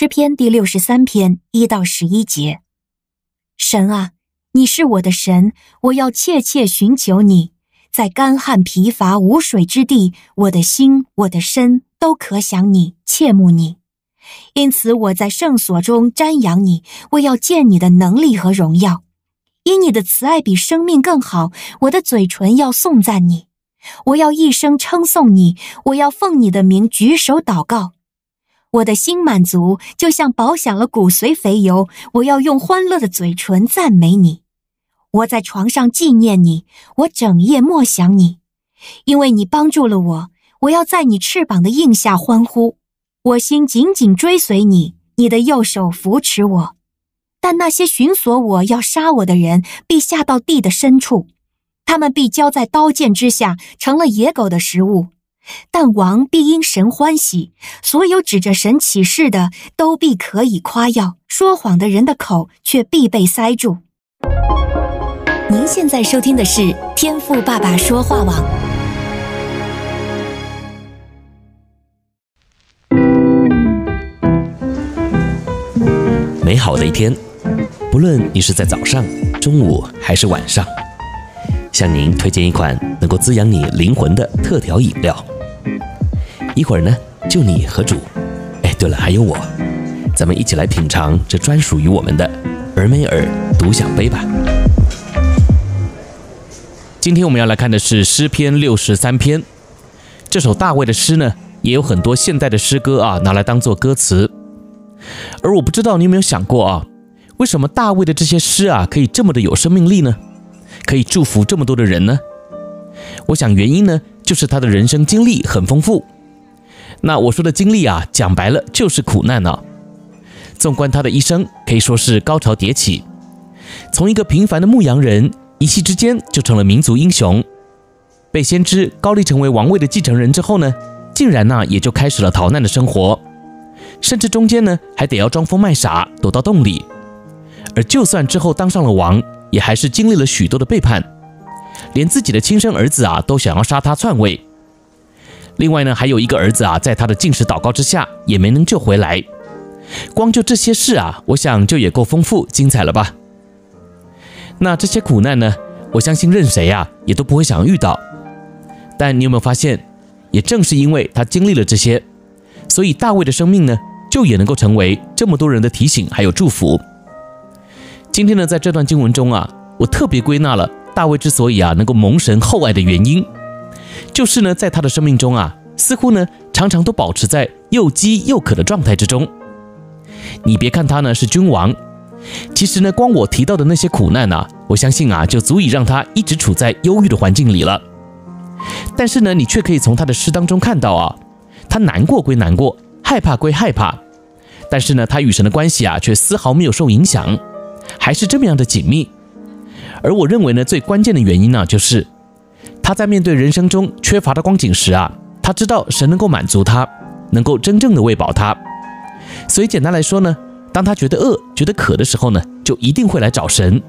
诗篇第六十三篇一到十一节。神啊，你是我的神，我要切切寻求你。在干旱疲乏无水之地，我的心、我的身都可想你，切慕你。因此，我在圣所中瞻仰你，我要见你的能力和荣耀。因你的慈爱比生命更好，我的嘴唇要颂赞你。我要一生称颂你，我要奉你的名举手祷告。我的心满足，就像饱享了骨髓肥油。我要用欢乐的嘴唇赞美你。我在床上纪念你，我整夜默想你，因为你帮助了我。我要在你翅膀的荫下欢呼。我心紧紧追随你，你的右手扶持我。但那些寻索我要杀我的人，必下到地的深处，他们必交在刀剑之下，成了野狗的食物。但王必因神欢喜，所有指着神起誓的，都必可以夸耀；说谎的人的口却必被塞住。您现在收听的是天赋爸爸说话网。美好的一天，不论你是在早上、中午还是晚上，向您推荐一款能够滋养你灵魂的特调饮料。一会儿呢，就你和主，哎，对了，还有我，咱们一起来品尝这专属于我们的尔梅尔独享杯吧。今天我们要来看的是诗篇六十三篇，这首大卫的诗呢，也有很多现代的诗歌啊，拿来当做歌词。而我不知道你有没有想过啊，为什么大卫的这些诗啊，可以这么的有生命力呢？可以祝福这么多的人呢？我想原因呢，就是他的人生经历很丰富。那我说的经历啊，讲白了就是苦难啊。纵观他的一生，可以说是高潮迭起。从一个平凡的牧羊人，一夕之间就成了民族英雄。被先知高丽成为王位的继承人之后呢，竟然呢也就开始了逃难的生活，甚至中间呢还得要装疯卖傻，躲到洞里。而就算之后当上了王，也还是经历了许多的背叛，连自己的亲生儿子啊都想要杀他篡位。另外呢，还有一个儿子啊，在他的进食祷告之下，也没能救回来。光就这些事啊，我想就也够丰富精彩了吧？那这些苦难呢，我相信任谁呀，也都不会想遇到。但你有没有发现，也正是因为他经历了这些，所以大卫的生命呢，就也能够成为这么多人的提醒还有祝福。今天呢，在这段经文中啊，我特别归纳了大卫之所以啊能够蒙神厚爱的原因。就是呢，在他的生命中啊，似乎呢常常都保持在又饥又渴的状态之中。你别看他呢是君王，其实呢，光我提到的那些苦难呐、啊，我相信啊，就足以让他一直处在忧郁的环境里了。但是呢，你却可以从他的诗当中看到啊，他难过归难过，害怕归害怕，但是呢，他与神的关系啊，却丝毫没有受影响，还是这么样的紧密。而我认为呢，最关键的原因呢，就是。他在面对人生中缺乏的光景时啊，他知道神能够满足他，能够真正的喂饱他。所以简单来说呢，当他觉得饿、觉得渴的时候呢，就一定会来找神。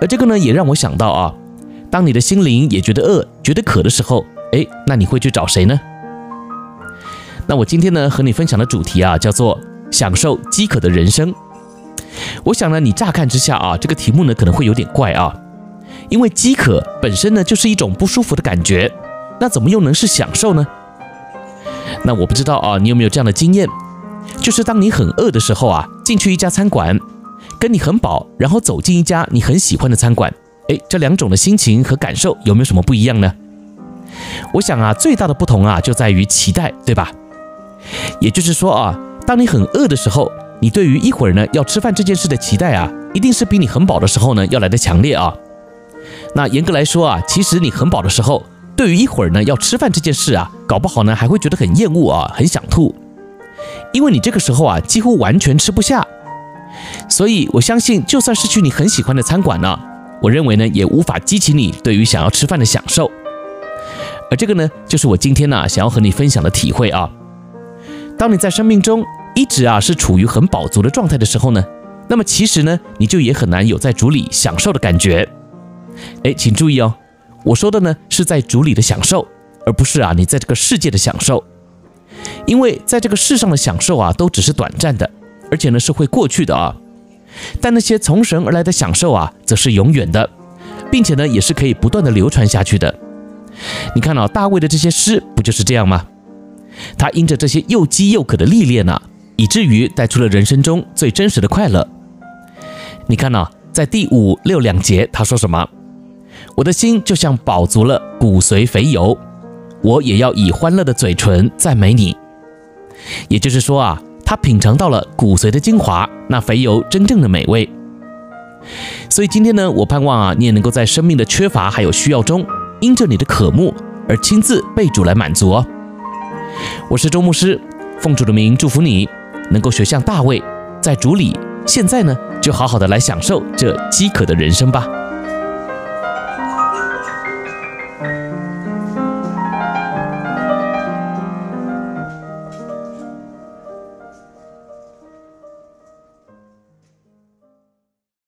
而这个呢，也让我想到啊，当你的心灵也觉得饿、觉得渴的时候，哎，那你会去找谁呢？那我今天呢，和你分享的主题啊，叫做享受饥渴的人生。我想呢，你乍看之下啊，这个题目呢，可能会有点怪啊。因为饥渴本身呢，就是一种不舒服的感觉，那怎么又能是享受呢？那我不知道啊，你有没有这样的经验？就是当你很饿的时候啊，进去一家餐馆，跟你很饱，然后走进一家你很喜欢的餐馆，诶，这两种的心情和感受有没有什么不一样呢？我想啊，最大的不同啊，就在于期待，对吧？也就是说啊，当你很饿的时候，你对于一会儿呢要吃饭这件事的期待啊，一定是比你很饱的时候呢要来的强烈啊。那严格来说啊，其实你很饱的时候，对于一会儿呢要吃饭这件事啊，搞不好呢还会觉得很厌恶啊，很想吐，因为你这个时候啊几乎完全吃不下。所以我相信，就算是去你很喜欢的餐馆呢，我认为呢也无法激起你对于想要吃饭的享受。而这个呢，就是我今天呢想要和你分享的体会啊。当你在生命中一直啊是处于很饱足的状态的时候呢，那么其实呢你就也很难有在主里享受的感觉。哎，请注意哦，我说的呢是在主里的享受，而不是啊你在这个世界的享受。因为在这个世上的享受啊，都只是短暂的，而且呢是会过去的啊。但那些从神而来的享受啊，则是永远的，并且呢也是可以不断的流传下去的。你看啊，大卫的这些诗不就是这样吗？他因着这些又饥又渴的历练呢，以至于带出了人生中最真实的快乐。你看啊，在第五六两节他说什么？我的心就像饱足了骨髓肥油，我也要以欢乐的嘴唇赞美你。也就是说啊，他品尝到了骨髓的精华，那肥油真正的美味。所以今天呢，我盼望啊，你也能够在生命的缺乏还有需要中，因着你的渴慕而亲自被主来满足哦。我是周牧师，奉主的名祝福你，能够学像大卫，在主里，现在呢就好好的来享受这饥渴的人生吧。